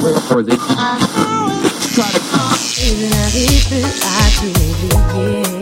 for this. Try to. Even if I do.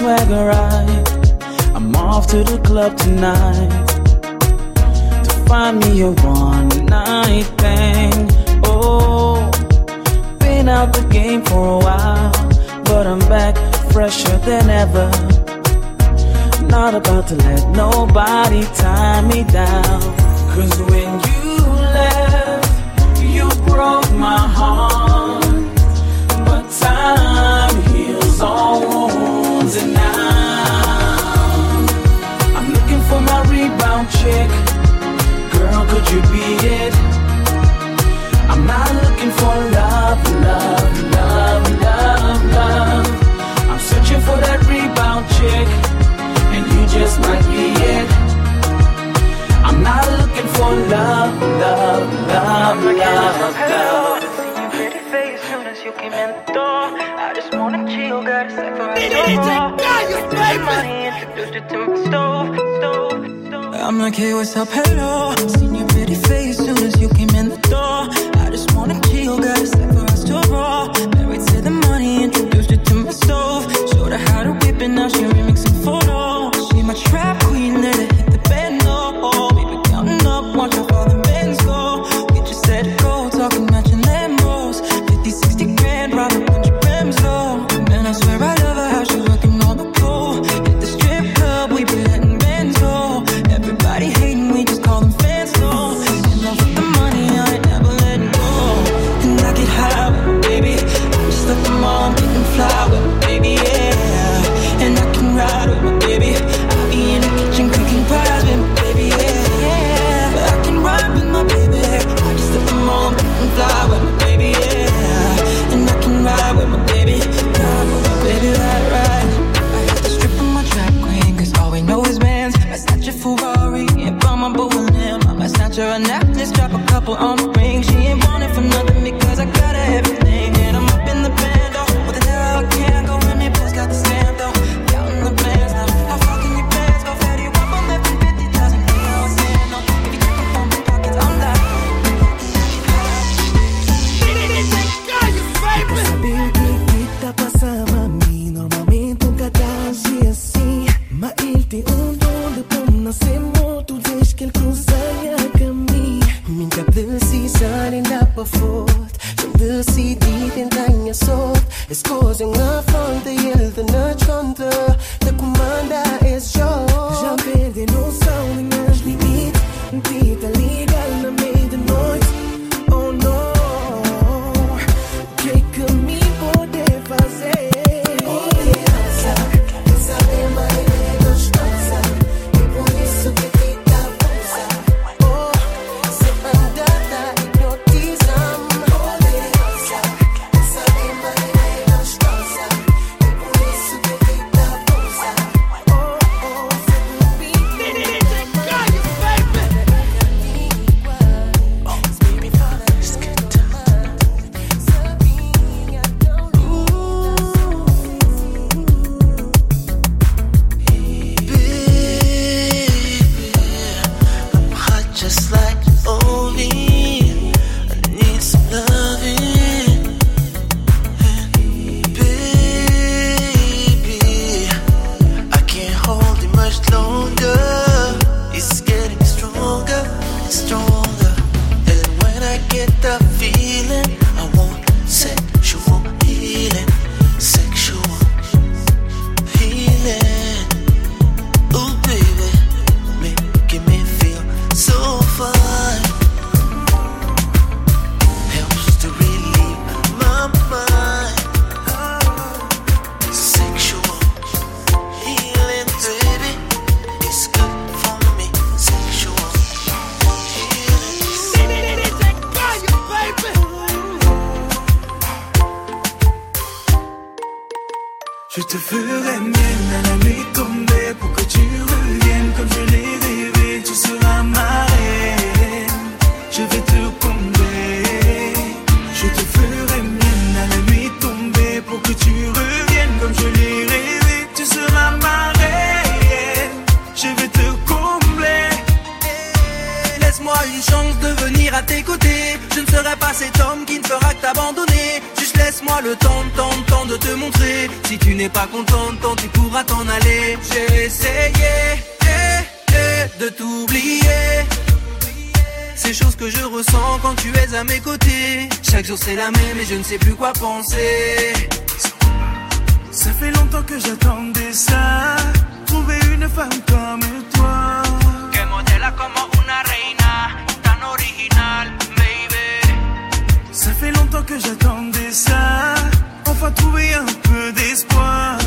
Swagger right. I'm off to the club tonight to find me a one night thing. Oh, been out the game for a while, but I'm back fresher than ever. Not about to let nobody tie me down. Cause when you left, you broke my heart. Could you be it? I'm not looking for love, love, love, love, love. I'm searching for that rebound chick, and you just might be it. I'm not looking for love, love, love, love, love. Pretty face soon you came in the door. I just wanna chill, got a sack for us money, introduced you to my stove, stove, stove. I'm like, hey, what's up, hello? Seen your pretty face soon as you came in the door. I just wanna chill, got a sec for us to roll. Married to the money, introduced her to my stove. Showed her how to whip it, now she remixing photos. She my trap queen, let her I snatch her a necklace, drop a couple on the ring. She ain't want it for nothing because I got her everything. Je te ferai mienne à la nuit tombée pour que tu reviennes comme je l'ai rêvé. Tu seras ma Laisse-moi une chance de venir à tes côtés. Je ne serai pas cet homme qui ne fera que t'abandonner. Juste laisse-moi le temps, temps, temps de te montrer. Si tu n'es pas contente, tant tu pourras t'en aller. J'ai essayé eh, eh, de t'oublier. Ces choses que je ressens quand tu es à mes côtés. Chaque jour c'est la même et je ne sais plus quoi penser. Ça fait longtemps que j'attendais ça. Trouver une femme comme toi. Que modela como una longtemps que j'attendais ça. Enfin trouver un peu d'espoir.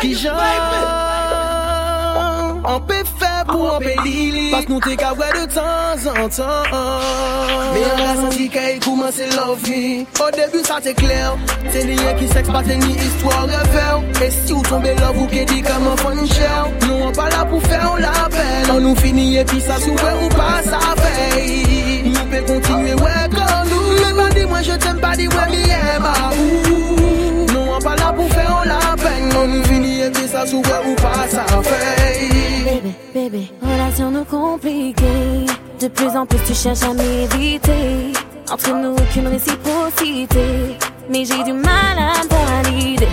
Ki jan An pe fe pou an pe lili. Pas nou te ka wè de tan zan tan Me an la santi ka e kouman se lovi O debu sa te kler Se ni yon ki seks pa te ni istwa rever E si ou tombe love ou ke di kaman fon chèw Nou an pa la pou fè ou la pen An nou fini e pi sa souwe ou pa sa fey Nou pe kontinue wè kon nou Me pa di mwen je tem pa di wè mi ema Bébé, bébé, relation nous compliquée. De plus en plus tu cherches à m'éviter. Entre nous aucune réciprocité. Mais j'ai du mal à valider.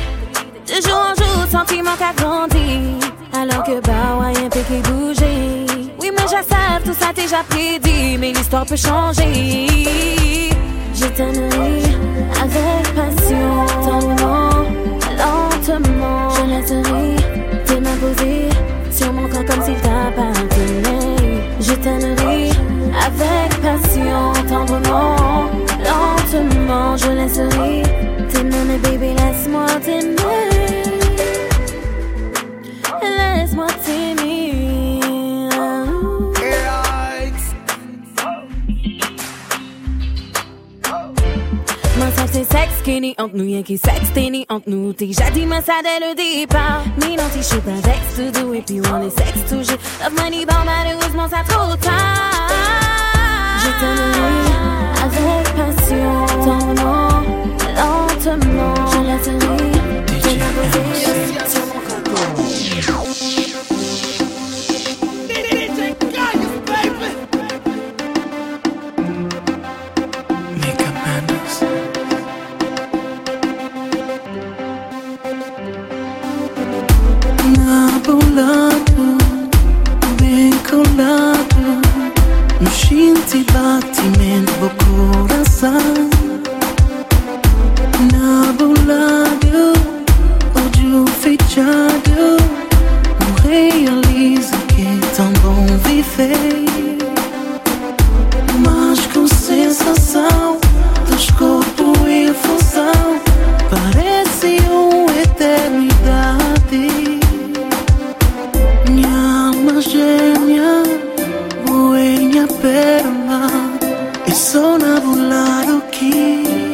De jour en jour, sentiment qu'a grandi. Alors que bah ouais, un peu qui bouger. Oui, mais je sais, tout ça déjà prédit. Mais l'histoire peut changer. Je t'aimerai avec passion, tendrement, lentement. Je laisserai tes mains posées sur mon corps comme s'il t'appartenait. Je t'aimerai avec passion, tendrement, lentement. Je laisserai t'aimer, mais baby, laisse-moi t'aimer. Qui ni entre nous, y'a qui sexter ni entre nous. T'es jadis, mais ça dès le départ. Mais non, t'es chaud avec to do, et puis on est sexe toujours. Love money, bon, malheureusement, ça trop tard. Je t'aimerai avec passion, ton nom, lentement. Je laisserai te l'imposer sur mon não sei adiando Não realizo que é tão bom viver. Mas com sensação Dos corpo em função Parece uma eternidade. Minha alma gêmea Boa minha perna E só na volar o que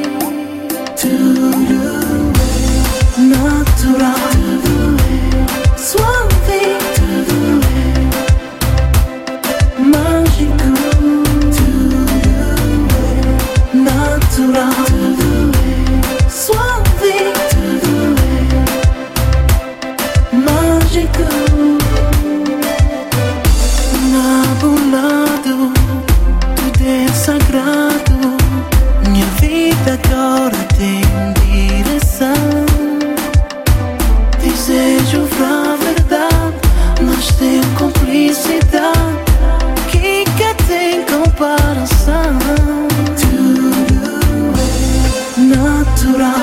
소라